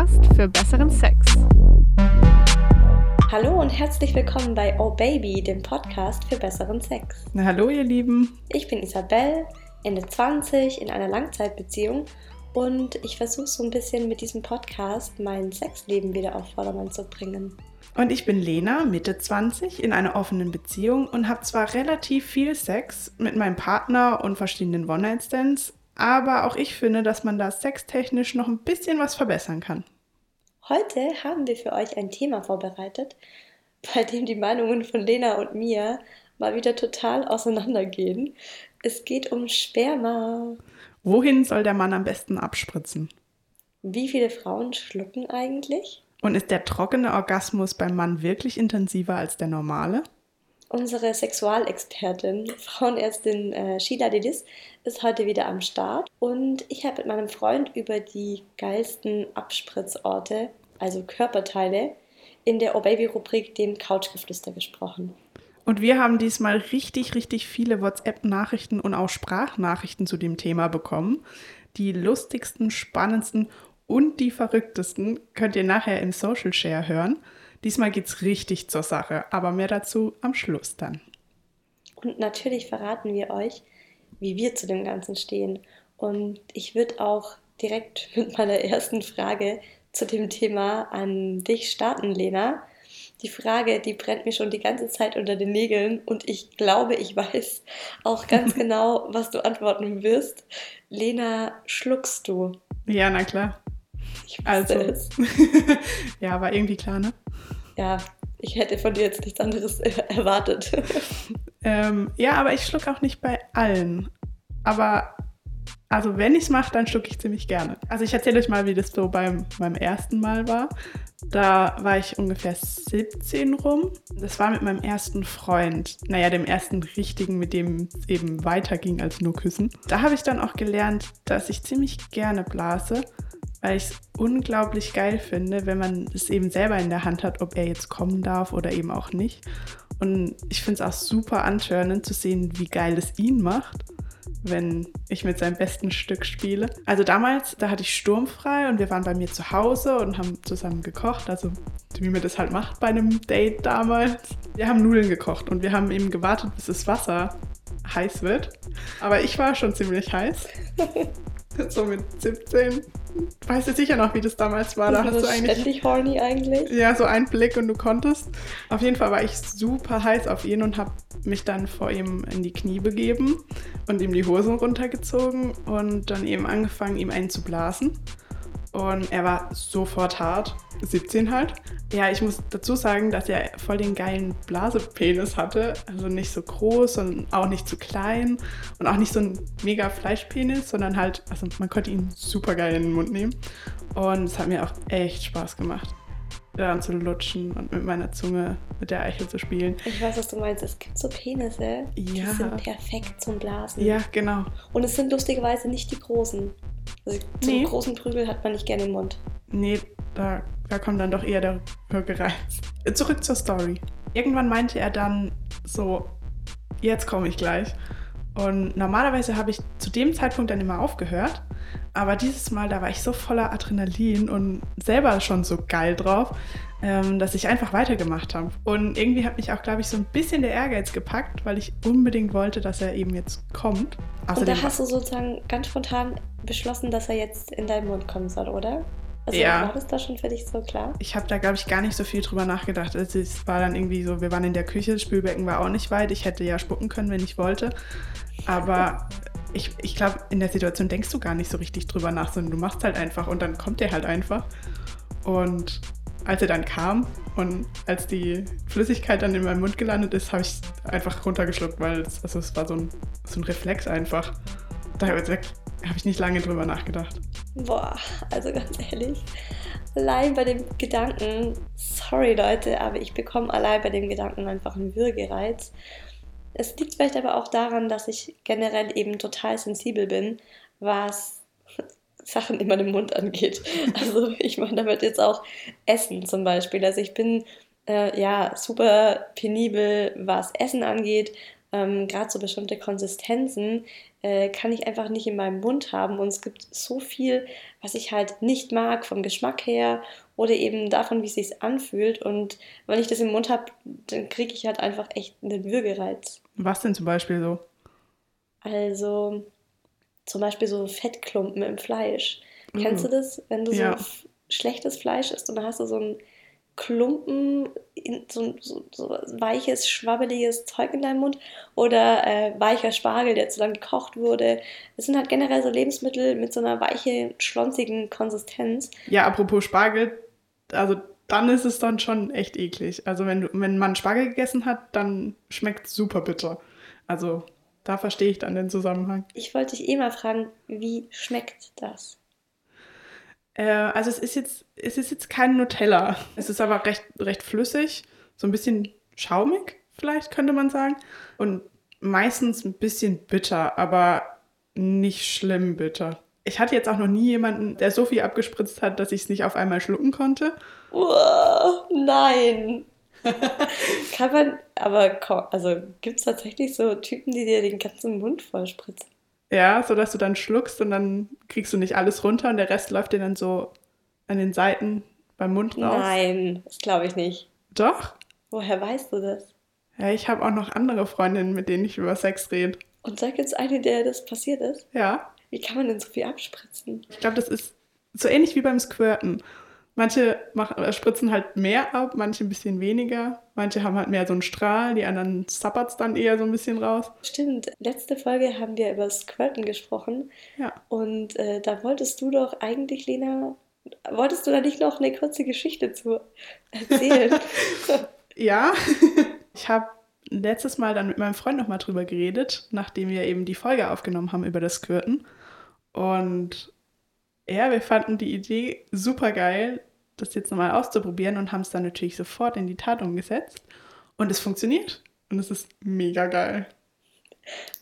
Podcast für besseren Sex. Hallo und herzlich willkommen bei Oh Baby, dem Podcast für besseren Sex. Na, hallo ihr Lieben. Ich bin Isabel, Ende 20, in einer Langzeitbeziehung und ich versuche so ein bisschen mit diesem Podcast mein Sexleben wieder auf Vordermann zu bringen. Und ich bin Lena, Mitte 20, in einer offenen Beziehung und habe zwar relativ viel Sex mit meinem Partner und verschiedenen One-Night-Stands, aber auch ich finde, dass man da sextechnisch noch ein bisschen was verbessern kann. Heute haben wir für euch ein Thema vorbereitet, bei dem die Meinungen von Lena und mir mal wieder total auseinandergehen. Es geht um Sperma. Wohin soll der Mann am besten abspritzen? Wie viele Frauen schlucken eigentlich? Und ist der trockene Orgasmus beim Mann wirklich intensiver als der normale? Unsere Sexualexpertin, Frauenärztin äh, Sheila Delis, ist heute wieder am Start und ich habe mit meinem Freund über die geilsten Abspritzorte, also Körperteile, in der Oh Baby-Rubrik, dem Couchgeflüster, gesprochen. Und wir haben diesmal richtig, richtig viele WhatsApp-Nachrichten und auch Sprachnachrichten zu dem Thema bekommen. Die lustigsten, spannendsten und die verrücktesten könnt ihr nachher im Social Share hören. Diesmal geht es richtig zur Sache, aber mehr dazu am Schluss dann. Und natürlich verraten wir euch, wie wir zu dem Ganzen stehen. Und ich würde auch direkt mit meiner ersten Frage zu dem Thema an dich starten, Lena. Die Frage, die brennt mir schon die ganze Zeit unter den Nägeln und ich glaube, ich weiß auch ganz genau, was du antworten wirst. Lena, schluckst du? Ja, na klar. Ich also, es. ja, war irgendwie klar, ne? ja, ich hätte von dir jetzt nichts anderes erwartet. ähm, ja, aber ich schlucke auch nicht bei allen. Aber also wenn ich es mache, dann schlucke ich ziemlich gerne. Also ich erzähle euch mal, wie das so beim, meinem ersten Mal war. Da war ich ungefähr 17 rum. Das war mit meinem ersten Freund. Naja, dem ersten richtigen, mit dem es eben weiterging als nur küssen. Da habe ich dann auch gelernt, dass ich ziemlich gerne blase weil ich es unglaublich geil finde, wenn man es eben selber in der Hand hat, ob er jetzt kommen darf oder eben auch nicht. Und ich finde es auch super antörnend zu sehen, wie geil es ihn macht, wenn ich mit seinem besten Stück spiele. Also damals, da hatte ich sturmfrei und wir waren bei mir zu Hause und haben zusammen gekocht, also wie man das halt macht bei einem Date damals. Wir haben Nudeln gekocht und wir haben eben gewartet, bis das Wasser heiß wird. Aber ich war schon ziemlich heiß. so mit 17. Weißt du sicher noch, wie das damals war? Da hast du eigentlich. Ständig horny eigentlich? Ja, so ein Blick und du konntest. Auf jeden Fall war ich super heiß auf ihn und habe mich dann vor ihm in die Knie begeben und ihm die Hosen runtergezogen und dann eben angefangen, ihm einen zu blasen. Und er war sofort hart. 17 halt. Ja, ich muss dazu sagen, dass er voll den geilen Blasepenis hatte. Also nicht so groß und auch nicht zu klein und auch nicht so ein mega Fleischpenis, sondern halt, also man konnte ihn super geil in den Mund nehmen. Und es hat mir auch echt Spaß gemacht, daran zu lutschen und mit meiner Zunge mit der Eichel zu spielen. Ich weiß, was du meinst. Es gibt so Penisse, ja. die sind perfekt zum Blasen. Ja, genau. Und es sind lustigerweise nicht die großen. Also zum nee. großen Prügel hat man nicht gerne im Mund. Nee, da, da kommt dann doch eher der Hörgereiz. Zurück zur Story. Irgendwann meinte er dann so, jetzt komme ich gleich. Und normalerweise habe ich zu dem Zeitpunkt dann immer aufgehört. Aber dieses Mal, da war ich so voller Adrenalin und selber schon so geil drauf, ähm, dass ich einfach weitergemacht habe. Und irgendwie hat mich auch, glaube ich, so ein bisschen der Ehrgeiz gepackt, weil ich unbedingt wollte, dass er eben jetzt kommt. Außerdem und da hast du sozusagen ganz spontan beschlossen, dass er jetzt in deinen Mund kommen soll, oder? Also ja. war das da schon für dich so klar? Ich habe da, glaube ich, gar nicht so viel drüber nachgedacht. Also es war dann irgendwie so, wir waren in der Küche, das Spülbecken war auch nicht weit. Ich hätte ja spucken können, wenn ich wollte. Aber ich, ich glaube, in der Situation denkst du gar nicht so richtig drüber nach, sondern du machst halt einfach und dann kommt der halt einfach. Und als er dann kam und als die Flüssigkeit dann in meinem Mund gelandet ist, habe ich einfach runtergeschluckt, weil es, also es war so ein, so ein Reflex einfach. Da habe ich nicht lange drüber nachgedacht. Boah, also ganz ehrlich, allein bei dem Gedanken, sorry Leute, aber ich bekomme allein bei dem Gedanken einfach einen Würgereiz. Es liegt vielleicht aber auch daran, dass ich generell eben total sensibel bin, was Sachen in meinem Mund angeht. Also ich meine damit jetzt auch Essen zum Beispiel. Also ich bin äh, ja super penibel, was Essen angeht. Ähm, Gerade so bestimmte Konsistenzen äh, kann ich einfach nicht in meinem Mund haben. Und es gibt so viel, was ich halt nicht mag, vom Geschmack her oder eben davon, wie es sich anfühlt. Und wenn ich das im Mund habe, dann kriege ich halt einfach echt einen Würgereiz. Was denn zum Beispiel so? Also zum Beispiel so Fettklumpen im Fleisch. Mhm. Kennst du das, wenn du ja. so schlechtes Fleisch isst und dann hast du so ein Klumpen, so, so, so, weiches, schwabbeliges Zeug in deinem Mund oder äh, weicher Spargel, der zu lange gekocht wurde. Es sind halt generell so Lebensmittel mit so einer weichen, schlonzigen Konsistenz. Ja, apropos Spargel, also dann ist es dann schon echt eklig. Also wenn, du, wenn man Spargel gegessen hat, dann schmeckt es super bitter. Also da verstehe ich dann den Zusammenhang. Ich wollte dich eh mal fragen, wie schmeckt das? Äh, also es ist jetzt, es ist jetzt kein Nutella. Es ist aber recht, recht flüssig, so ein bisschen schaumig, vielleicht könnte man sagen. Und meistens ein bisschen bitter, aber nicht schlimm bitter. Ich hatte jetzt auch noch nie jemanden, der so viel abgespritzt hat, dass ich es nicht auf einmal schlucken konnte. Oh, nein. Kann man, aber also gibt es tatsächlich so Typen, die dir den ganzen Mund voll spritzen? Ja, so dass du dann schluckst und dann kriegst du nicht alles runter und der Rest läuft dir dann so an den Seiten beim Mund raus. Nein, das glaube ich nicht. Doch? Woher weißt du das? Ja, ich habe auch noch andere Freundinnen, mit denen ich über Sex rede. Und sag jetzt eine, der das passiert ist? Ja. Wie kann man denn so viel abspritzen? Ich glaube, das ist so ähnlich wie beim Squirten. Manche machen, äh, spritzen halt mehr ab, manche ein bisschen weniger. Manche haben halt mehr so einen Strahl, die anderen zappert es dann eher so ein bisschen raus. Stimmt. Letzte Folge haben wir über Squirten gesprochen. Ja. Und äh, da wolltest du doch eigentlich, Lena, wolltest du da nicht noch eine kurze Geschichte zu erzählen? ja. ich habe letztes Mal dann mit meinem Freund nochmal drüber geredet, nachdem wir eben die Folge aufgenommen haben über das Squirten. Und ja, wir fanden die Idee super geil, das jetzt nochmal auszuprobieren und haben es dann natürlich sofort in die Tat umgesetzt. Und es funktioniert. Und es ist mega geil.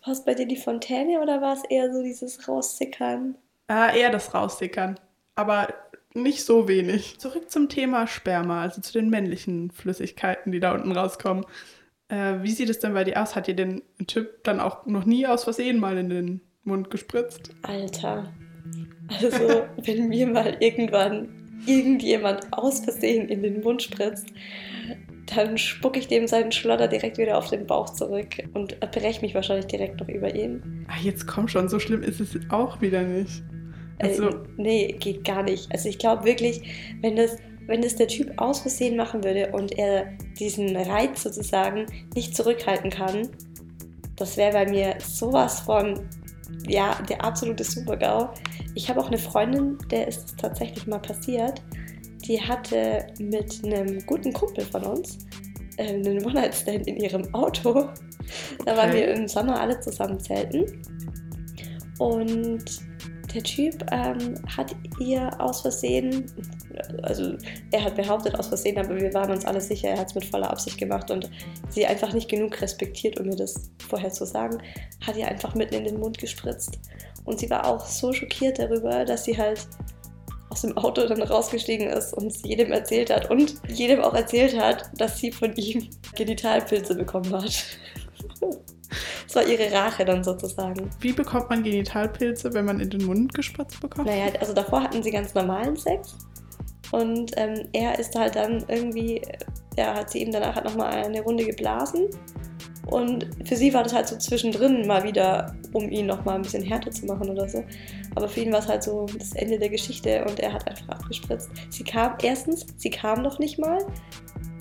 War es bei dir die Fontäne oder war es eher so dieses Raussickern? Ah, eher das Raussickern. Aber nicht so wenig. Zurück zum Thema Sperma, also zu den männlichen Flüssigkeiten, die da unten rauskommen. Äh, wie sieht es denn bei dir aus? Hat dir den Typ dann auch noch nie aus Versehen mal in den Mund gespritzt? Alter, also, wenn mir mal irgendwann irgendjemand aus Versehen in den Mund spritzt, dann spucke ich dem seinen Schlotter direkt wieder auf den Bauch zurück und breche mich wahrscheinlich direkt noch über ihn. Ach, jetzt komm schon, so schlimm ist es auch wieder nicht. Also, äh, nee, geht gar nicht. Also ich glaube wirklich, wenn das, wenn das der Typ aus Versehen machen würde und er diesen Reiz sozusagen nicht zurückhalten kann, das wäre bei mir sowas von ja, der absolute Super-GAU. Ich habe auch eine Freundin, der ist es tatsächlich mal passiert. Die hatte mit einem guten Kumpel von uns äh, einen One-Night-Stand in ihrem Auto. Da okay. waren wir im Sommer alle zusammen zelten. Und der Typ ähm, hat ihr aus Versehen, also er hat behauptet aus Versehen, aber wir waren uns alle sicher, er hat es mit voller Absicht gemacht und sie einfach nicht genug respektiert, um mir das vorher zu sagen, hat ihr einfach mitten in den Mund gespritzt. Und sie war auch so schockiert darüber, dass sie halt aus dem Auto dann rausgestiegen ist und es jedem erzählt hat und jedem auch erzählt hat, dass sie von ihm Genitalpilze bekommen hat. Das war ihre Rache dann sozusagen. Wie bekommt man Genitalpilze, wenn man in den Mund gespritzt bekommt? Naja, also davor hatten sie ganz normalen Sex. Und ähm, er ist halt dann irgendwie, ja, hat sie ihm danach halt nochmal eine Runde geblasen. Und für sie war das halt so zwischendrin mal wieder, um ihn nochmal ein bisschen härter zu machen oder so. Aber für ihn war es halt so das Ende der Geschichte und er hat einfach abgespritzt. Sie kam, erstens, sie kam noch nicht mal.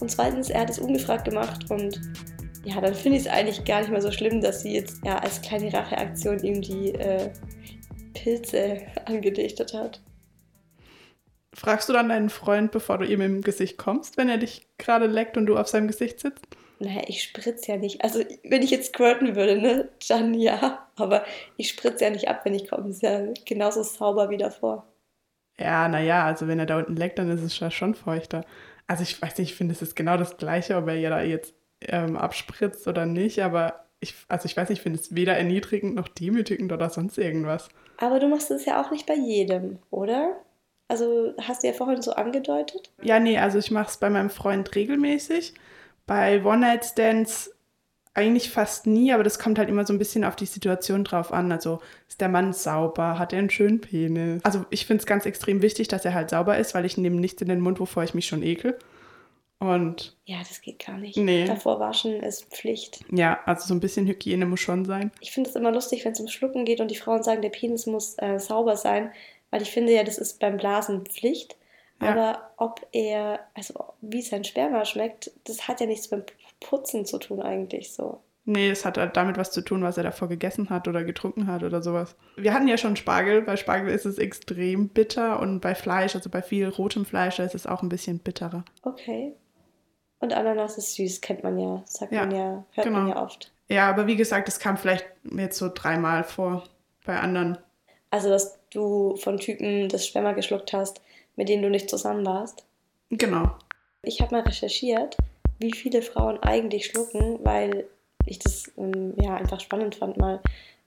Und zweitens, er hat es ungefragt gemacht und ja, dann finde ich es eigentlich gar nicht mehr so schlimm, dass sie jetzt ja als kleine Racheaktion ihm die äh, Pilze angedichtet hat. Fragst du dann deinen Freund, bevor du ihm im Gesicht kommst, wenn er dich gerade leckt und du auf seinem Gesicht sitzt? Naja, ich spritze ja nicht. Also, wenn ich jetzt squirten würde, ne, dann ja. Aber ich spritze ja nicht ab, wenn ich komme. Ist ja genauso sauber wie davor. Ja, naja, also wenn er da unten leckt, dann ist es ja schon feuchter. Also, ich weiß nicht, ich finde, es ist genau das Gleiche, ob er ja da jetzt ähm, abspritzt oder nicht, aber ich, also ich weiß nicht, ich finde es weder erniedrigend noch demütigend oder sonst irgendwas. Aber du machst es ja auch nicht bei jedem, oder? Also hast du ja vorhin so angedeutet? Ja, nee, also ich mache es bei meinem Freund regelmäßig. Bei One-Night-Stands eigentlich fast nie, aber das kommt halt immer so ein bisschen auf die Situation drauf an. Also ist der Mann sauber, hat er einen schönen Penis. Also ich finde es ganz extrem wichtig, dass er halt sauber ist, weil ich nehme nichts in den Mund, wovor ich mich schon ekel. Und Ja, das geht gar nicht. Nee. Davor waschen ist Pflicht. ja, also so ein bisschen Hygiene muss schon sein. Ich finde es immer lustig, wenn es um Schlucken geht und die Frauen sagen, der Penis muss äh, sauber sein, weil ich finde ja, das ist beim Blasen Pflicht. Ja. Aber ob er, also wie sein Sperma schmeckt, das hat ja nichts mit Putzen zu tun eigentlich so. Nee, es hat halt damit was zu tun, was er davor gegessen hat oder getrunken hat oder sowas. Wir hatten ja schon Spargel. Bei Spargel ist es extrem bitter und bei Fleisch, also bei viel rotem Fleisch, ist es auch ein bisschen bitterer. Okay. Und Ananas ist süß, kennt man ja, sagt Ja, man ja, hört man genau. ja oft. Ja, aber wie gesagt, es kam vielleicht jetzt so dreimal vor bei anderen. Also, dass du von Typen das Sperma geschluckt hast, mit denen du nicht zusammen warst. Genau. Ich habe mal recherchiert, wie viele Frauen eigentlich schlucken, weil ich das ähm, ja einfach spannend fand, mal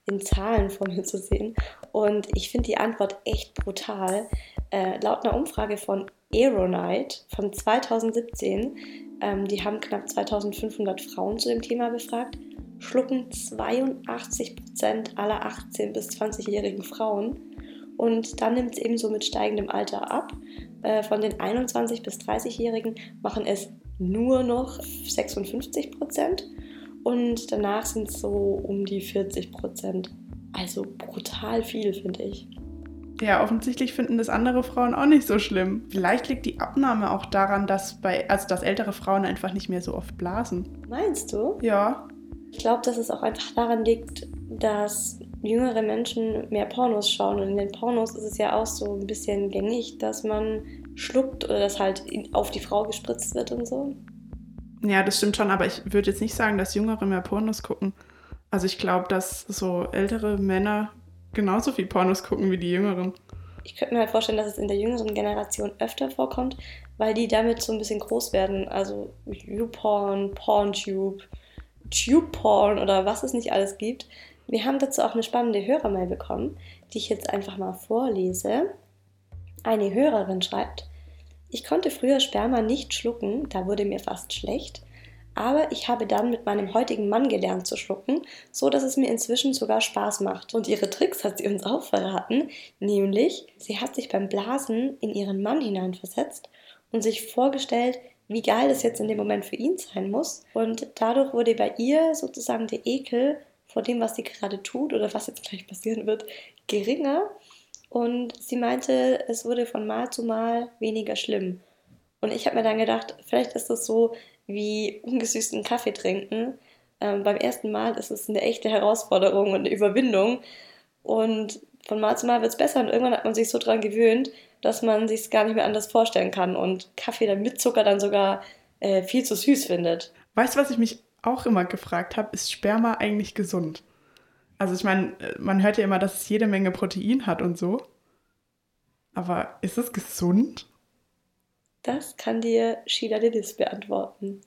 in Zahlen vor mir zu sehen. Und ich finde die Antwort echt brutal. Äh, laut einer Umfrage von Aeronite von 2017, ähm, die haben knapp 2500 Frauen zu dem Thema befragt, schlucken 82% aller 18- bis 20-jährigen Frauen. Und dann nimmt es ebenso mit steigendem Alter ab. Äh, von den 21- bis 30-Jährigen machen es nur noch 56 Prozent und danach sind es so um die 40 Prozent. Also brutal viel, finde ich. Ja, offensichtlich finden das andere Frauen auch nicht so schlimm. Vielleicht liegt die Abnahme auch daran, dass bei, also dass ältere Frauen einfach nicht mehr so oft blasen. Meinst du? Ja, Ich glaube, dass es auch einfach daran liegt, dass jüngere Menschen mehr Pornos schauen. Und in den Pornos ist es ja auch so ein bisschen gängig, dass man schluckt oder dass halt auf die Frau gespritzt wird und so. ja, das stimmt schon, aber ich würde jetzt nicht sagen, dass Jüngere mehr Pornos gucken. Also ich glaube, dass so ältere Männer genauso viel Pornos gucken wie die Jüngeren. Ich könnte mir halt vorstellen, dass es in der jüngeren Generation öfter vorkommt, weil die damit so ein bisschen groß werden. Also YouPorn, PornTube, TubePorn oder was es nicht alles gibt. Wir haben dazu auch eine spannende Hörermail bekommen, die ich jetzt einfach mal vorlese. Eine Hörerin schreibt, ich konnte früher Sperma nicht schlucken, da wurde mir fast schlecht, aber ich habe dann mit meinem heutigen Mann gelernt zu schlucken, so dass es mir inzwischen sogar Spaß macht. Und ihre Tricks hat sie uns auch verraten, nämlich sie hat sich beim Blasen in ihren Mann hineinversetzt und sich vorgestellt, wie geil das jetzt in dem Moment für ihn sein muss. Und dadurch wurde bei ihr sozusagen der Ekel vor dem, was sie gerade tut oder was jetzt gleich passieren wird, geringer. Und sie meinte, es wurde von Mal zu Mal weniger schlimm. Und ich habe mir dann gedacht, vielleicht ist das so wie ungesüßten Kaffee trinken. Ähm, beim ersten Mal ist es eine echte Herausforderung und eine Überwindung. Und von Mal zu Mal wird es besser und irgendwann hat man sich so dran gewöhnt, dass man sich es gar nicht mehr anders vorstellen kann und Kaffee dann mit Zucker dann sogar äh, viel zu süß findet. Weißt du, was ich mich auch immer gefragt habe? Ist Sperma eigentlich gesund? Also ich meine, man hört ja immer, dass es jede Menge Protein hat und so. Aber ist es gesund? Das kann dir Sheila Lillis beantworten.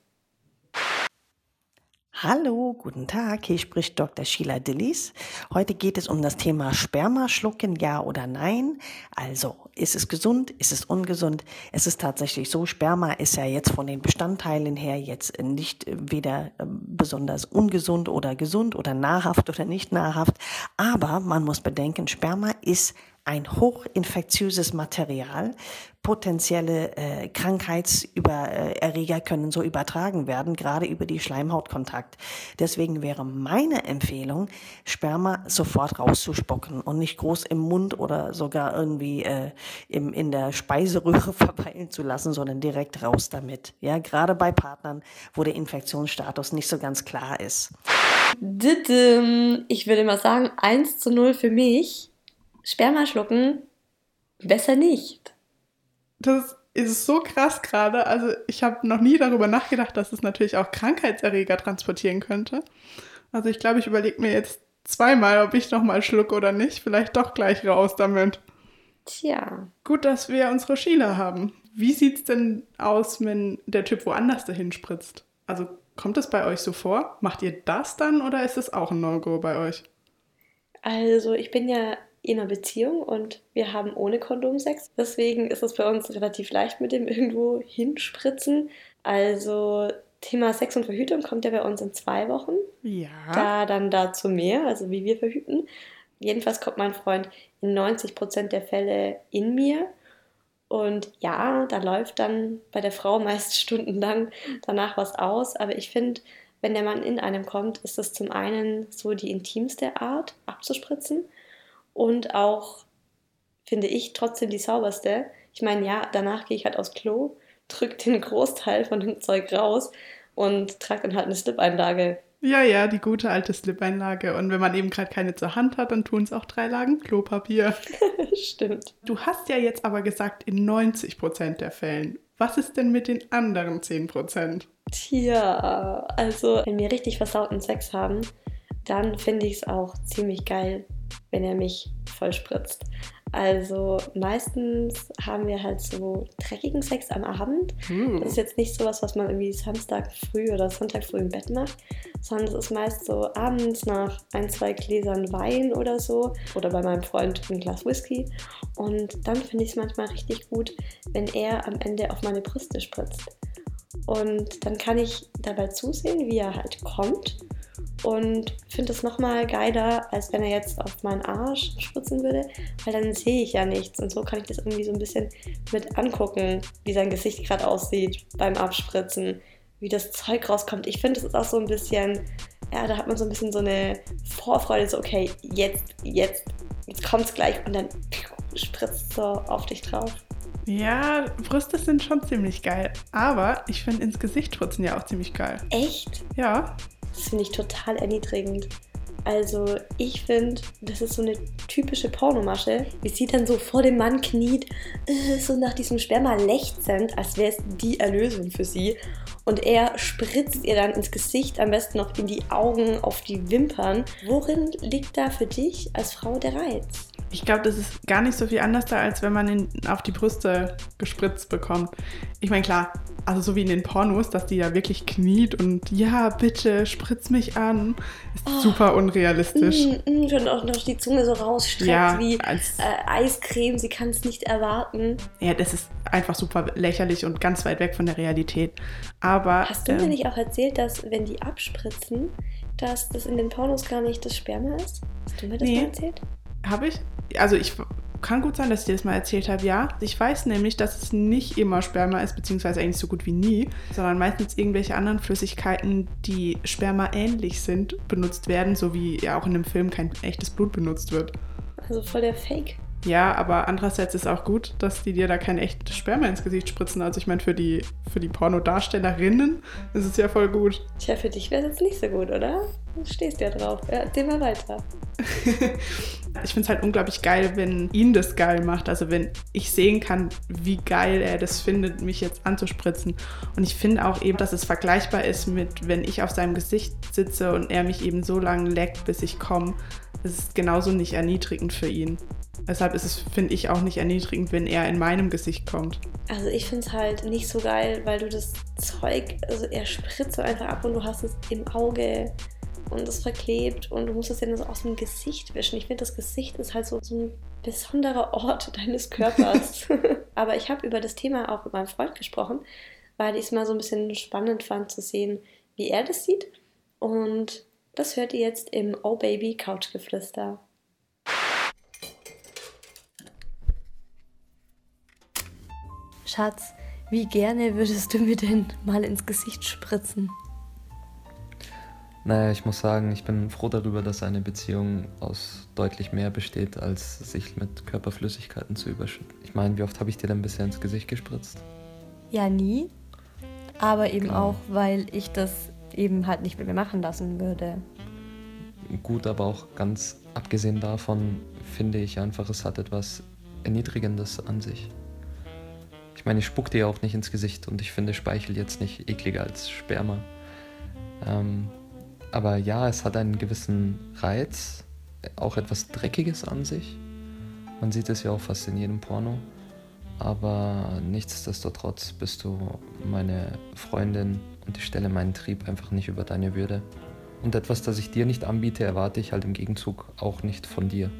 Hallo, guten Tag, hier spricht Dr. Sheila Dillis. Heute geht es um das Thema Spermaschlucken, ja oder nein. Also, ist es gesund, ist es ungesund? Es ist tatsächlich so, Sperma ist ja jetzt von den Bestandteilen her jetzt nicht äh, weder äh, besonders ungesund oder gesund oder nahrhaft oder nicht nahrhaft. Aber man muss bedenken, Sperma ist ein hochinfektiöses Material. Potenzielle äh, Krankheitserreger können so übertragen werden, gerade über die Schleimhautkontakt. Deswegen wäre meine Empfehlung, Sperma sofort rauszuspucken und nicht groß im Mund oder sogar irgendwie äh, im, in der Speiseröhre verweilen zu lassen, sondern direkt raus damit. Ja, gerade bei Partnern, wo der Infektionsstatus nicht so ganz klar ist. Ich würde mal sagen, 1 zu 0 für mich. Sperma schlucken, besser nicht. Das ist so krass gerade. Also ich habe noch nie darüber nachgedacht, dass es natürlich auch Krankheitserreger transportieren könnte. Also ich glaube, ich überlege mir jetzt zweimal, ob ich noch mal schlucke oder nicht. Vielleicht doch gleich raus damit. Tja, Gut, dass wir unsere Sheila haben. Wie sieht's denn aus, wenn der Typ woanders dahin spritzt? Also kommt es bei euch so vor? Macht ihr das dann oder ist es auch ein No-Go bei euch? also ich bin ja in einer Beziehung und wir haben ohne Kondom Sex. Deswegen ist es bei uns relativ leicht mit dem irgendwo hinspritzen. Also Thema Sex und Verhütung kommt ja bei uns in zwei Wochen. Ja. Da dann dazu mehr, also wie wir verhüten. Jedenfalls kommt mein Freund in 90 Prozent der Fälle in mir. Und ja, da läuft dann bei der Frau meist stundenlang danach was aus. Aber ich finde, wenn der Mann in einem kommt, ist das zum einen so die intimste Art abzuspritzen und auch, finde ich, trotzdem die sauberste. Ich meine, ja, danach gehe ich halt aufs Klo, drücke den Großteil von dem Zeug raus und trage dann halt eine Slip-Einlage ja, ja, die gute alte Slip-Einlage. Und wenn man eben gerade keine zur Hand hat, dann tun es auch drei Lagen Klopapier. Stimmt. Du hast ja jetzt aber gesagt, in 90 Prozent der Fällen. Was ist denn mit den anderen 10 Prozent? Tja, also wenn wir richtig versauten Sex haben, dann finde ich es auch ziemlich geil, wenn er mich vollspritzt. Also meistens haben wir halt so dreckigen Sex am Abend. Mm. Das ist jetzt nicht sowas, was man irgendwie Samstag früh oder Sonntag früh im Bett macht, sondern das ist meist so abends nach ein, zwei Gläsern Wein oder so oder bei meinem Freund ein Glas Whisky. Und dann finde ich es manchmal richtig gut, wenn er am Ende auf meine Brüste spritzt. Und dann kann ich dabei zusehen, wie er halt kommt und finde es nochmal geiler, als wenn er jetzt auf meinen Arsch spritzen würde, weil dann sehe ich ja nichts und so kann ich das irgendwie so ein bisschen mit angucken, wie sein Gesicht gerade aussieht beim Abspritzen, wie das Zeug rauskommt. Ich finde, es ist auch so ein bisschen, ja, da hat man so ein bisschen so eine Vorfreude, so okay, jetzt, jetzt, jetzt kommt es gleich und dann spritzt so auf dich drauf. Ja, Brüste sind schon ziemlich geil. Aber ich finde ins Gesicht spritzen ja auch ziemlich geil. Echt? Ja. Das finde ich total erniedrigend. Also ich finde, das ist so eine typische Pornomasche, wie sie dann so vor dem Mann kniet, äh, so nach diesem Sperma lechzend, als wäre es die Erlösung für sie. Und er spritzt ihr dann ins Gesicht, am besten noch in die Augen, auf die Wimpern. Worin liegt da für dich als Frau der Reiz? Ich glaube, das ist gar nicht so viel anders da, als wenn man ihn auf die Brüste gespritzt bekommt. Ich meine, klar, also so wie in den Pornos, dass die da wirklich kniet und ja, bitte, spritz mich an, ist oh, super unrealistisch. Mm, mm, schon auch noch die Zunge so rausstreckt ja, wie als, äh, Eiscreme, sie kann es nicht erwarten. Ja, das ist einfach super lächerlich und ganz weit weg von der Realität. Aber. Hast du ähm, mir nicht auch erzählt, dass wenn die abspritzen, dass das in den Pornos gar nicht das Sperma ist? Hast du mir das nee. mal erzählt? Habe ich? Also ich kann gut sein, dass ich dir das mal erzählt habe, ja. Ich weiß nämlich, dass es nicht immer Sperma ist, beziehungsweise eigentlich so gut wie nie, sondern meistens irgendwelche anderen Flüssigkeiten, die Sperma ähnlich sind, benutzt werden, so wie ja auch in einem Film kein echtes Blut benutzt wird. Also voll der Fake. Ja, aber andererseits ist auch gut, dass die dir da kein echtes Sperma ins Gesicht spritzen. Also ich meine, für die, für die Pornodarstellerinnen ist es ja voll gut. Tja, für dich wäre es jetzt nicht so gut, oder? Du stehst ja drauf. Ja, erzähl mal weiter. ich finde es halt unglaublich geil, wenn ihn das geil macht. Also wenn ich sehen kann, wie geil er das findet, mich jetzt anzuspritzen. Und ich finde auch eben, dass es vergleichbar ist mit, wenn ich auf seinem Gesicht sitze und er mich eben so lange leckt, bis ich komme. Es ist genauso nicht erniedrigend für ihn. Deshalb ist es, finde ich, auch nicht erniedrigend, wenn er in meinem Gesicht kommt. Also ich finde es halt nicht so geil, weil du das Zeug, also er spritzt so einfach ab und du hast es im Auge und es verklebt und du musst es ja so aus dem Gesicht wischen. Ich finde, das Gesicht ist halt so, so ein besonderer Ort deines Körpers. Aber ich habe über das Thema auch mit meinem Freund gesprochen, weil ich es mal so ein bisschen spannend fand zu sehen, wie er das sieht. Und das hört ihr jetzt im Oh Baby Couchgeflüster. Schatz, wie gerne würdest du mir denn mal ins Gesicht spritzen? Naja, ich muss sagen, ich bin froh darüber, dass eine Beziehung aus deutlich mehr besteht, als sich mit Körperflüssigkeiten zu überschütten. Ich meine, wie oft habe ich dir denn bisher ins Gesicht gespritzt? Ja, nie. Aber eben genau. auch, weil ich das eben halt nicht mit mir machen lassen würde. Gut, aber auch ganz abgesehen davon finde ich einfach, es hat etwas Erniedrigendes an sich. Ich meine, ich spuck dir auch nicht ins Gesicht und ich finde Speichel jetzt nicht ekliger als Sperma. Ähm, aber ja, es hat einen gewissen Reiz, auch etwas Dreckiges an sich. Man sieht es ja auch fast in jedem Porno. Aber nichtsdestotrotz bist du meine Freundin und ich stelle meinen Trieb einfach nicht über deine Würde. Und etwas, das ich dir nicht anbiete, erwarte ich halt im Gegenzug auch nicht von dir.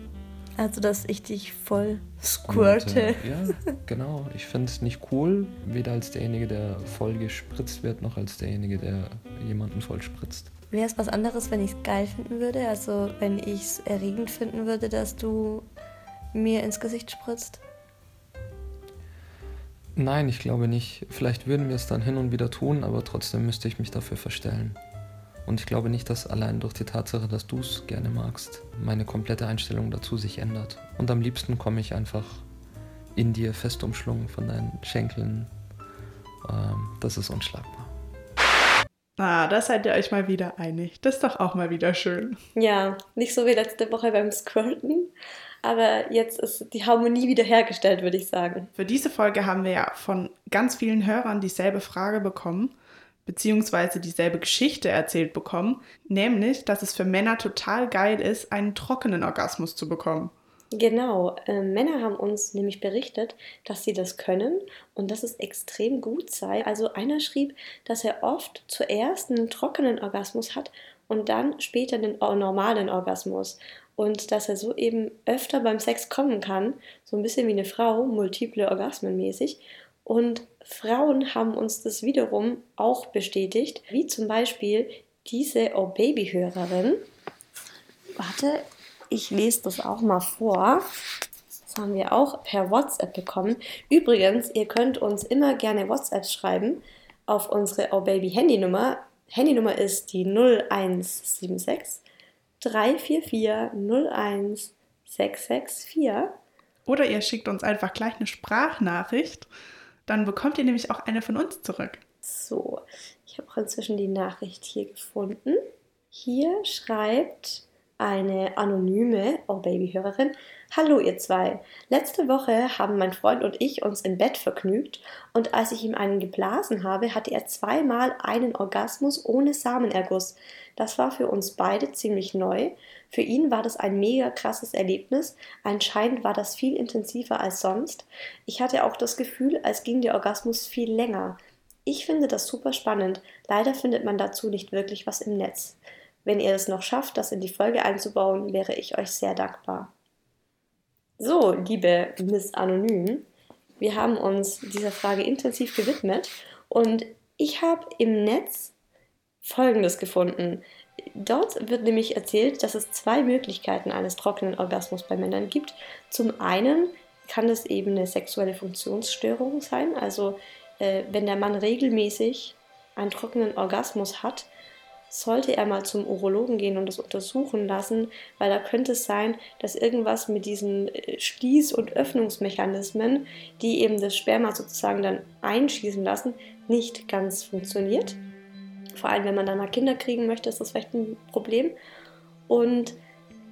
Also, dass ich dich voll squirte. Und, äh, ja, genau. Ich finde es nicht cool, weder als derjenige, der voll gespritzt wird, noch als derjenige, der jemanden voll spritzt. Wäre es was anderes, wenn ich es geil finden würde? Also, wenn ich es erregend finden würde, dass du mir ins Gesicht spritzt? Nein, ich glaube nicht. Vielleicht würden wir es dann hin und wieder tun, aber trotzdem müsste ich mich dafür verstellen. Und ich glaube nicht, dass allein durch die Tatsache, dass du es gerne magst, meine komplette Einstellung dazu sich ändert. Und am liebsten komme ich einfach in dir fest umschlungen von deinen Schenkeln. Ähm, das ist unschlagbar. Ah, da seid ihr euch mal wieder einig. Das ist doch auch mal wieder schön. Ja, nicht so wie letzte Woche beim Squirten, aber jetzt ist die Harmonie wiederhergestellt, würde ich sagen. Für diese Folge haben wir ja von ganz vielen Hörern dieselbe Frage bekommen beziehungsweise dieselbe Geschichte erzählt bekommen, nämlich, dass es für Männer total geil ist, einen trockenen Orgasmus zu bekommen. Genau, äh, Männer haben uns nämlich berichtet, dass sie das können und dass es extrem gut sei. Also einer schrieb, dass er oft zuerst einen trockenen Orgasmus hat und dann später den normalen Orgasmus. Und dass er so eben öfter beim Sex kommen kann, so ein bisschen wie eine Frau, multiple Orgasmen mäßig. Und Frauen haben uns das wiederum auch bestätigt, wie zum Beispiel diese Oh Baby-Hörerin. Warte, ich lese das auch mal vor. Das haben wir auch per WhatsApp bekommen. Übrigens, ihr könnt uns immer gerne WhatsApp schreiben auf unsere Oh Baby Handynummer. Handynummer ist die 0176 344 01 664. Oder ihr schickt uns einfach gleich eine Sprachnachricht dann bekommt ihr nämlich auch eine von uns zurück. So, ich habe auch inzwischen die Nachricht hier gefunden. Hier schreibt eine anonyme Oh Baby-Hörerin. Hallo ihr zwei. Letzte Woche haben mein Freund und ich uns im Bett vergnügt und als ich ihm einen geblasen habe, hatte er zweimal einen Orgasmus ohne Samenerguss. Das war für uns beide ziemlich neu. Für ihn war das ein mega krasses Erlebnis. Anscheinend war das viel intensiver als sonst. Ich hatte auch das Gefühl, als ging der Orgasmus viel länger. Ich finde das super spannend. Leider findet man dazu nicht wirklich was im Netz. Wenn ihr es noch schafft, das in die Folge einzubauen, wäre ich euch sehr dankbar. So, liebe Miss Anonym, wir haben uns dieser Frage intensiv gewidmet und ich habe im Netz Folgendes gefunden. Dort wird nämlich erzählt, dass es zwei Möglichkeiten eines trockenen Orgasmus bei Männern gibt. Zum einen kann es eben eine sexuelle Funktionsstörung sein, also äh, wenn der Mann regelmäßig einen trockenen Orgasmus hat, sollte er mal zum Urologen gehen und das untersuchen lassen, weil da könnte es sein, dass irgendwas mit diesen äh, Schließ- und Öffnungsmechanismen, die eben das Sperma sozusagen dann einschießen lassen, nicht ganz funktioniert. Vor allem, wenn man dann mal Kinder kriegen möchte, ist das vielleicht ein Problem. Und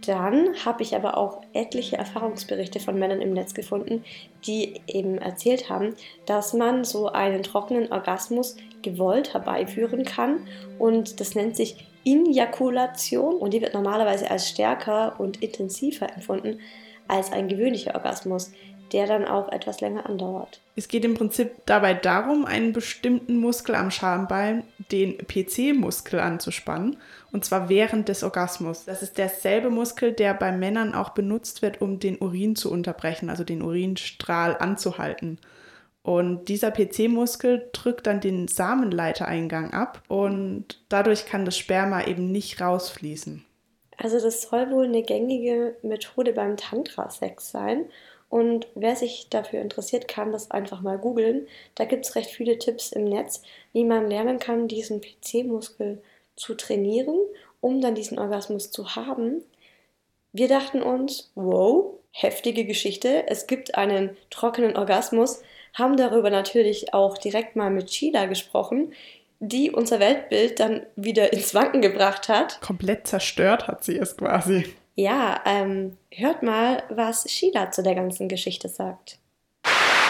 dann habe ich aber auch etliche Erfahrungsberichte von Männern im Netz gefunden, die eben erzählt haben, dass man so einen trockenen Orgasmus gewollt herbeiführen kann. Und das nennt sich Injakulation und die wird normalerweise als stärker und intensiver empfunden als ein gewöhnlicher Orgasmus der dann auch etwas länger andauert. Es geht im Prinzip dabei darum, einen bestimmten Muskel am Schambein, den PC-Muskel, anzuspannen. Und zwar während des Orgasmus. Das ist derselbe Muskel, der bei Männern auch benutzt wird, um den Urin zu unterbrechen, also den Urinstrahl anzuhalten. Und dieser PC-Muskel drückt dann den Samenleitereingang ab und dadurch kann das Sperma eben nicht rausfließen. Also das soll wohl eine gängige Methode beim Tantra-Sex sein. Und wer sich dafür interessiert, kann das einfach mal googeln. Da gibt es recht viele Tipps im Netz, wie man lernen kann, diesen PC-Muskel zu trainieren, um dann diesen Orgasmus zu haben. Wir dachten uns, wow, heftige Geschichte, es gibt einen trockenen Orgasmus, haben darüber natürlich auch direkt mal mit Sheila gesprochen, die unser Weltbild dann wieder ins Wanken gebracht hat. Komplett zerstört hat sie es quasi. Ja, ähm, hört mal, was Sheila zu der ganzen Geschichte sagt.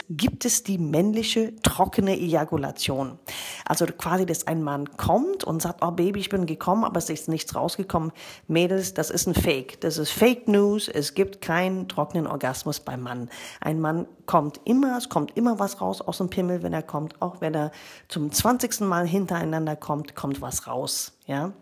Gibt es die männliche trockene Ejakulation? Also quasi, dass ein Mann kommt und sagt, oh Baby, ich bin gekommen, aber es ist nichts rausgekommen. Mädels, das ist ein Fake. Das ist Fake News. Es gibt keinen trockenen Orgasmus beim Mann. Ein Mann kommt immer, es kommt immer was raus aus dem Pimmel, wenn er kommt. Auch wenn er zum 20. Mal hintereinander kommt, kommt was raus. Ja?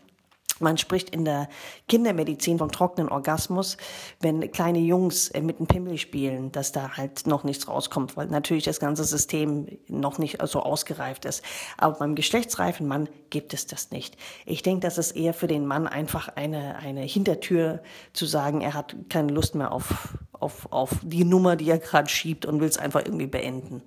Man spricht in der Kindermedizin vom trockenen Orgasmus, wenn kleine Jungs äh, mit einem Pimmel spielen, dass da halt noch nichts rauskommt, weil natürlich das ganze System noch nicht so ausgereift ist. Aber beim geschlechtsreifen Mann gibt es das nicht. Ich denke, das ist eher für den Mann einfach eine, eine Hintertür zu sagen, er hat keine Lust mehr auf, auf, auf die Nummer, die er gerade schiebt und will es einfach irgendwie beenden.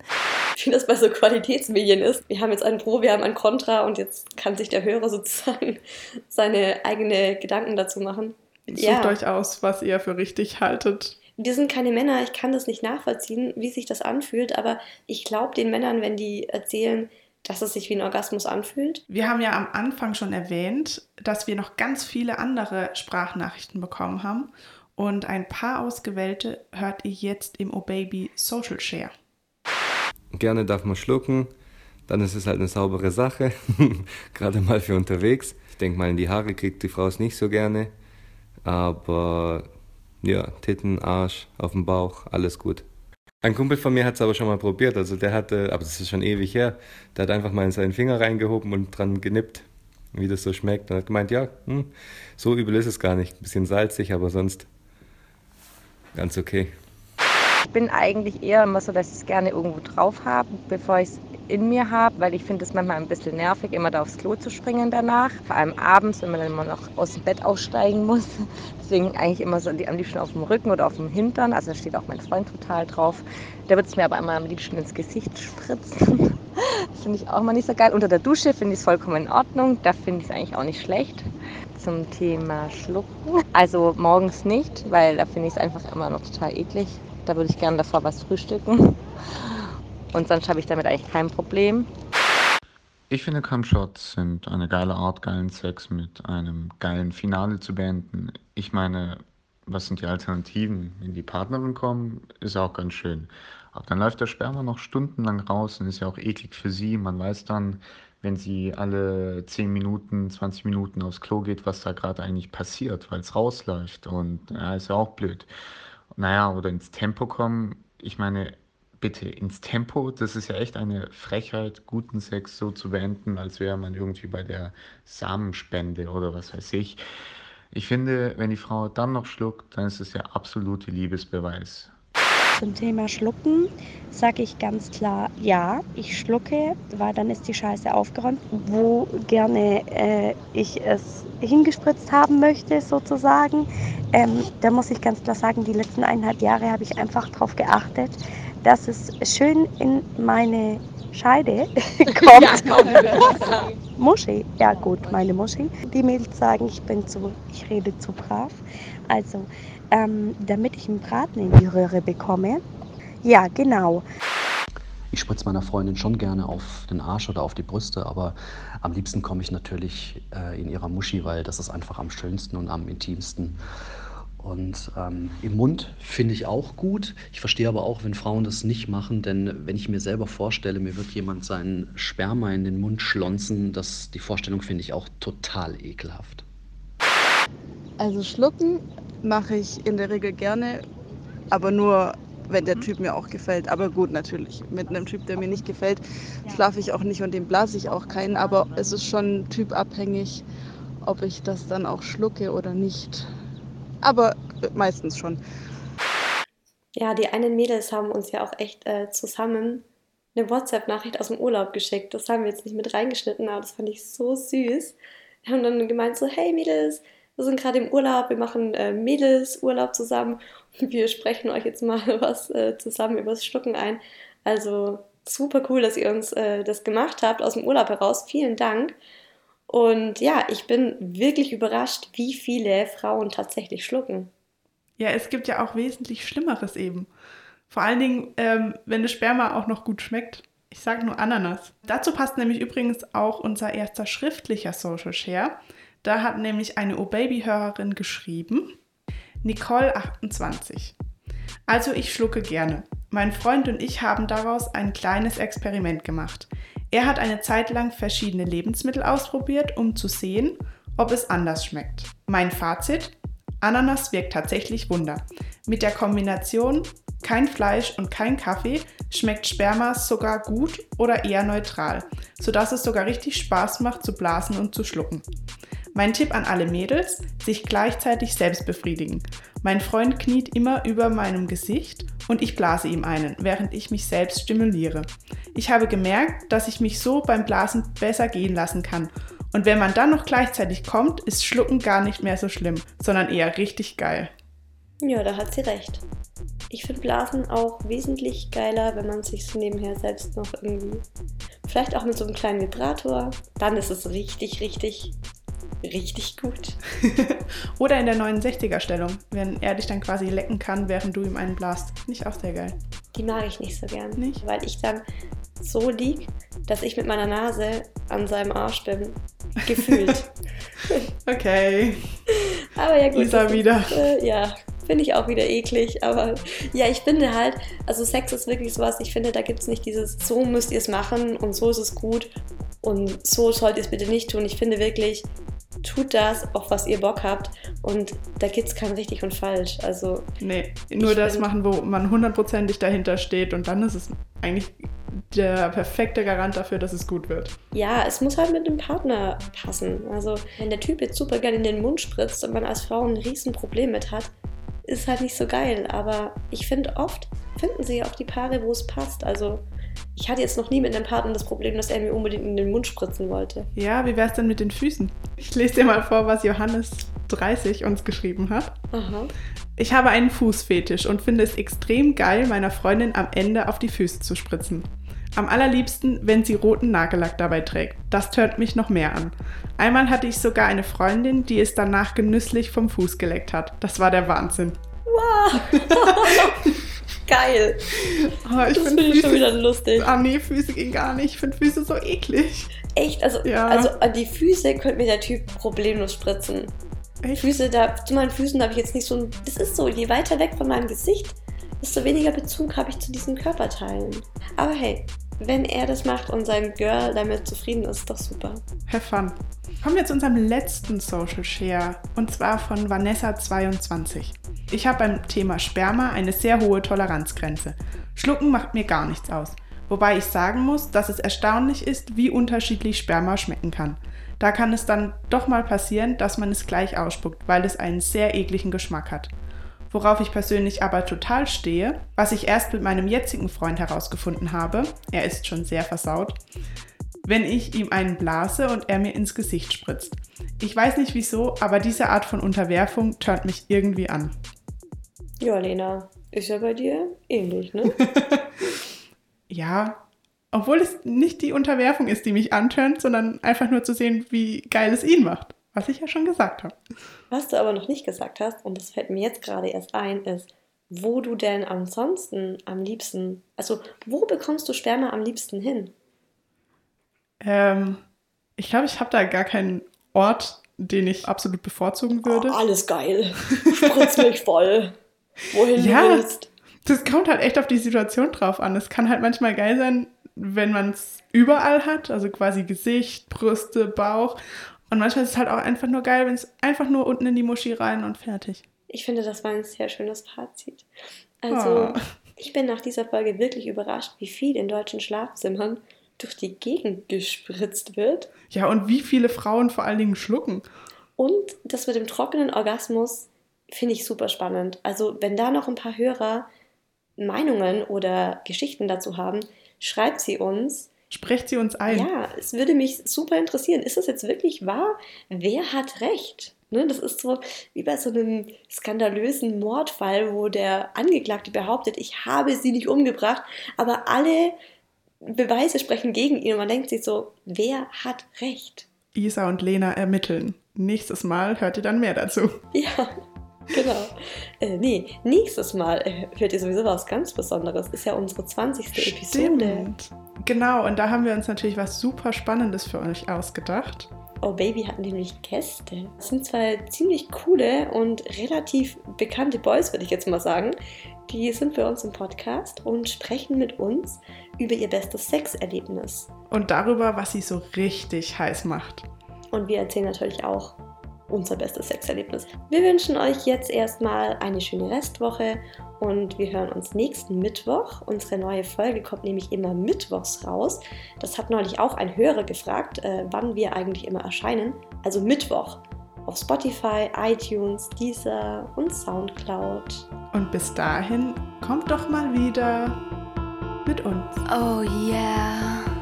Wie das bei so Qualitätsmedien ist. Wir haben jetzt ein Pro, wir haben ein Contra und jetzt kann sich der Hörer sozusagen seine eigenen Gedanken dazu machen. Sucht ja. euch aus, was ihr für richtig haltet. Wir sind keine Männer, ich kann das nicht nachvollziehen, wie sich das anfühlt, aber ich glaube den Männern, wenn die erzählen, dass es sich wie ein Orgasmus anfühlt. Wir haben ja am Anfang schon erwähnt, dass wir noch ganz viele andere Sprachnachrichten bekommen haben und ein paar ausgewählte hört ihr jetzt im O-Baby Social Share. Gerne darf man schlucken, dann ist es halt eine saubere Sache, gerade mal für unterwegs. Ich denke mal, in die Haare kriegt die Frau es nicht so gerne, aber ja, Titten, Arsch, auf dem Bauch, alles gut. Ein Kumpel von mir hat es aber schon mal probiert, also der hatte, aber das ist schon ewig her, der hat einfach mal in seinen Finger reingehoben und dran genippt, wie das so schmeckt. Und hat gemeint, ja, hm, so übel ist es gar nicht. Ein bisschen salzig, aber sonst ganz okay. Ich bin eigentlich eher immer so, dass ich es gerne irgendwo drauf habe, bevor ich es in mir habe, weil ich finde es manchmal ein bisschen nervig, immer da aufs Klo zu springen danach. Vor allem abends, wenn man dann immer noch aus dem Bett aussteigen muss. Deswegen eigentlich immer so am liebsten auf dem Rücken oder auf dem Hintern. Also da steht auch mein Freund total drauf. Der wird es mir aber immer am liebsten ins Gesicht spritzen. das finde ich auch immer nicht so geil. Unter der Dusche finde ich es vollkommen in Ordnung. Da finde ich es eigentlich auch nicht schlecht. Zum Thema Schlucken. Also morgens nicht, weil da finde ich es einfach immer noch total eklig. Da würde ich gerne davor was frühstücken. Und sonst habe ich damit eigentlich kein Problem. Ich finde, Cumshots sind eine geile Art, geilen Sex mit einem geilen Finale zu beenden. Ich meine, was sind die Alternativen? Wenn die Partnerin kommen, ist auch ganz schön. Aber dann läuft der Sperma noch stundenlang raus und ist ja auch eklig für sie. Man weiß dann, wenn sie alle 10 Minuten, 20 Minuten aufs Klo geht, was da gerade eigentlich passiert, weil es rausläuft. Und ja, ist ja auch blöd. Naja, oder ins Tempo kommen. Ich meine, bitte ins Tempo. Das ist ja echt eine Frechheit, guten Sex so zu beenden, als wäre man irgendwie bei der Samenspende oder was weiß ich. Ich finde, wenn die Frau dann noch schluckt, dann ist es der absolute Liebesbeweis. Zum Thema Schlucken sage ich ganz klar, ja, ich schlucke, weil dann ist die Scheiße aufgeräumt, wo gerne äh, ich es hingespritzt haben möchte, sozusagen. Ähm, da muss ich ganz klar sagen, die letzten eineinhalb Jahre habe ich einfach darauf geachtet, dass es schön in meine Scheide kommt. Ja, Muschi, ja gut, meine Muschi. Die Mädels sagen, ich bin zu, ich rede zu brav. Also ähm, damit ich einen Braten in die Röhre bekomme. Ja, genau. Ich spritze meiner Freundin schon gerne auf den Arsch oder auf die Brüste, aber am liebsten komme ich natürlich äh, in ihrer Muschi, weil das ist einfach am schönsten und am intimsten. Und ähm, im Mund finde ich auch gut. Ich verstehe aber auch, wenn Frauen das nicht machen, denn wenn ich mir selber vorstelle, mir wird jemand seinen Sperma in den Mund schlonzen, das, die Vorstellung finde ich auch total ekelhaft. Also schlucken mache ich in der Regel gerne, aber nur, wenn der Typ mir auch gefällt. Aber gut, natürlich. Mit einem Typ, der mir nicht gefällt, schlafe ich auch nicht und dem blase ich auch keinen. Aber es ist schon typabhängig, ob ich das dann auch schlucke oder nicht. Aber meistens schon. Ja, die einen Mädels haben uns ja auch echt äh, zusammen eine WhatsApp-Nachricht aus dem Urlaub geschickt. Das haben wir jetzt nicht mit reingeschnitten, aber das fand ich so süß. Wir haben dann gemeint so, hey Mädels, wir sind gerade im Urlaub, wir machen äh, Mädelsurlaub zusammen und wir sprechen euch jetzt mal was äh, zusammen über das Schlucken ein. Also super cool, dass ihr uns äh, das gemacht habt aus dem Urlaub heraus. Vielen Dank. Und ja, ich bin wirklich überrascht, wie viele Frauen tatsächlich schlucken. Ja, es gibt ja auch wesentlich Schlimmeres eben. Vor allen Dingen, ähm, wenn das Sperma auch noch gut schmeckt. Ich sage nur Ananas. Dazu passt nämlich übrigens auch unser erster schriftlicher Social Share. Da hat nämlich eine O-Baby-Hörerin geschrieben, Nicole28. Also ich schlucke gerne. Mein Freund und ich haben daraus ein kleines Experiment gemacht. Er hat eine Zeit lang verschiedene Lebensmittel ausprobiert, um zu sehen, ob es anders schmeckt. Mein Fazit? Ananas wirkt tatsächlich Wunder. Mit der Kombination kein Fleisch und kein Kaffee schmeckt Sperma sogar gut oder eher neutral, sodass es sogar richtig Spaß macht zu blasen und zu schlucken. Mein Tipp an alle Mädels, sich gleichzeitig selbst befriedigen. Mein Freund kniet immer über meinem Gesicht und ich blase ihm einen, während ich mich selbst stimuliere. Ich habe gemerkt, dass ich mich so beim Blasen besser gehen lassen kann. Und wenn man dann noch gleichzeitig kommt, ist Schlucken gar nicht mehr so schlimm, sondern eher richtig geil. Ja, da hat sie recht. Ich finde Blasen auch wesentlich geiler, wenn man sich so nebenher selbst noch irgendwie. Vielleicht auch mit so einem kleinen Vibrator. Dann ist es richtig, richtig richtig gut. Oder in der 69er-Stellung, wenn er dich dann quasi lecken kann, während du ihm einen blast. Nicht auch sehr geil. Die mag ich nicht so gern. Nicht? Weil ich dann so lieg, dass ich mit meiner Nase an seinem Arsch bin. Gefühlt. okay. Aber ja gut. Isa wieder. Ist, äh, ja, finde ich auch wieder eklig. Aber ja, ich finde halt, also Sex ist wirklich sowas, ich finde, da gibt es nicht dieses, so müsst ihr es machen und so ist es gut und so sollt ihr es bitte nicht tun. Ich finde wirklich, tut das, auf was ihr Bock habt. Und da gibt es kein richtig und falsch. Also, nee, nur das machen, wo man hundertprozentig dahinter steht und dann ist es eigentlich der perfekte Garant dafür, dass es gut wird. Ja, es muss halt mit dem Partner passen. Also, wenn der Typ jetzt super gerne in den Mund spritzt und man als Frau ein Riesenproblem mit hat, ist halt nicht so geil. Aber ich finde, oft finden sie auch die Paare, wo es passt. Also, ich hatte jetzt noch nie mit einem Partner das Problem, dass er mir unbedingt in den Mund spritzen wollte. Ja, wie wäre es denn mit den Füßen? Ich lese dir mal vor, was Johannes 30 uns geschrieben hat. Aha. Ich habe einen Fußfetisch und finde es extrem geil, meiner Freundin am Ende auf die Füße zu spritzen. Am allerliebsten, wenn sie roten Nagellack dabei trägt. Das tönt mich noch mehr an. Einmal hatte ich sogar eine Freundin, die es danach genüsslich vom Fuß geleckt hat. Das war der Wahnsinn. Wow! Geil. Oh, ich das finde ich schon wieder lustig. Ah nee, Füße gehen gar nicht. Ich finde Füße so eklig. Echt? Also, Ja. also an die Füße könnte mir der Typ problemlos spritzen. Echt? Füße, da, zu meinen Füßen habe ich jetzt nicht so ein. Das ist so, je weiter weg von meinem Gesicht, desto weniger Bezug habe ich zu diesen Körperteilen. Aber hey, wenn er das macht und sein Girl damit zufrieden ist, ist doch super. Have fun. Kommen wir zu unserem letzten Social Share und zwar von Vanessa22. Ich habe beim Thema Sperma eine sehr hohe Toleranzgrenze. Schlucken macht mir gar nichts aus. Wobei ich sagen muss, dass es erstaunlich ist, wie unterschiedlich Sperma schmecken kann. Da kann es dann doch mal passieren, dass man es gleich ausspuckt, weil es einen sehr ekligen Geschmack hat. Worauf ich persönlich aber total stehe, was ich erst mit meinem jetzigen Freund herausgefunden habe, er ist schon sehr versaut, wenn ich ihm einen blase und er mir ins Gesicht spritzt. Ich weiß nicht wieso, aber diese Art von Unterwerfung turnt mich irgendwie an. Ja, Lena, ist ja bei dir ähnlich, ne? Ja, obwohl es nicht die Unterwerfung ist, die mich anturnt, sondern einfach nur zu sehen, wie geil es ihn macht. Was ich ja schon gesagt habe. Was du aber noch nicht gesagt hast, und das fällt mir jetzt gerade erst ein, ist, wo du denn ansonsten am liebsten, also wo bekommst du Sperma am liebsten hin? Ähm, ich glaube, ich habe da gar keinen Ort, den ich absolut bevorzugen würde. Oh, alles geil. Spritz mich voll. Wohin Ja. du willst. Das kommt halt echt auf die Situation drauf an. Es kann halt manchmal geil sein, wenn man es überall hat, also quasi Gesicht, Brüste, Bauch. Und manchmal ist es halt auch einfach nur geil, wenn es einfach nur unten in die Muschi rein und fertig. Ich finde, das war ein sehr schönes Fazit. Also, Oh. ich bin nach dieser Folge wirklich überrascht, wie viel in deutschen Schlafzimmern durch die Gegend gespritzt wird. Ja, und wie viele Frauen vor allen Dingen schlucken. Und das mit dem trockenen Orgasmus finde ich super spannend. Also, wenn da noch ein paar Hörer Meinungen oder Geschichten dazu haben, schreibt sie uns. Sprecht sie uns ein. Ja, es würde mich super interessieren. Ist das jetzt wirklich wahr? Wer hat recht? Ne, das ist so wie bei so einem skandalösen Mordfall, wo der Angeklagte behauptet, ich habe sie nicht umgebracht, aber alle Beweise sprechen gegen ihn und man denkt sich so, wer hat recht? Isa und Lena ermitteln. Nächstes Mal hört ihr dann mehr dazu. Ja, genau. Äh, nee, nächstes Mal äh, hört ihr sowieso was ganz Besonderes. Ist ja unsere 20. Episode. Genau, und da haben wir uns natürlich was super Spannendes für euch ausgedacht. Oh Baby hat nämlich Gäste. Das sind zwei ziemlich coole und relativ bekannte Boys, würde ich jetzt mal sagen. Die sind bei uns im Podcast und sprechen mit uns über ihr bestes Sexerlebnis. Und darüber, was sie so richtig heiß macht. Und wir erzählen natürlich auch unser bestes Sexerlebnis. Wir wünschen euch jetzt erstmal eine schöne Restwoche und wir hören uns nächsten Mittwoch. Unsere neue Folge kommt nämlich immer mittwochs raus. Das hat neulich auch ein Hörer gefragt, äh, wann wir eigentlich immer erscheinen. Also Mittwoch. auf Spotify, iTunes, Deezer und Soundcloud. Und bis dahin kommt doch mal wieder mit uns. Oh yeah.